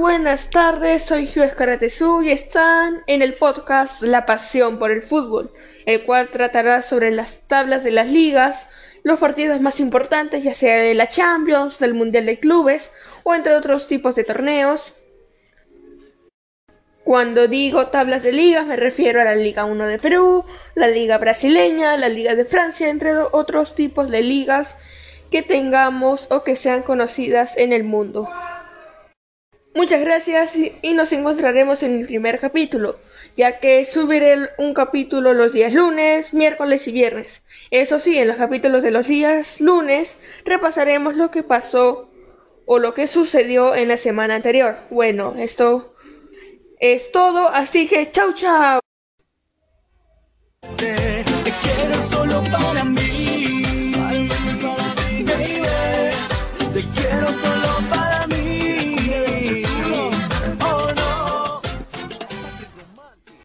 buenas tardes, soy Gio Escaratezú y están en el podcast La Pasión por el Fútbol, el cual tratará sobre las tablas de las ligas, los partidos más importantes, ya sea de la Champions, del Mundial de Clubes o entre otros tipos de torneos. Cuando digo tablas de ligas me refiero a la Liga 1 de Perú, la Liga brasileña, la Liga de Francia, entre otros tipos de ligas que tengamos o que sean conocidas en el mundo. Muchas gracias y nos encontraremos en el primer capítulo, ya que subiré un capítulo los días lunes, miércoles y viernes. Eso sí, en los capítulos de los días lunes repasaremos lo que pasó o lo que sucedió en la semana anterior. Bueno, esto es todo, así que chau chau.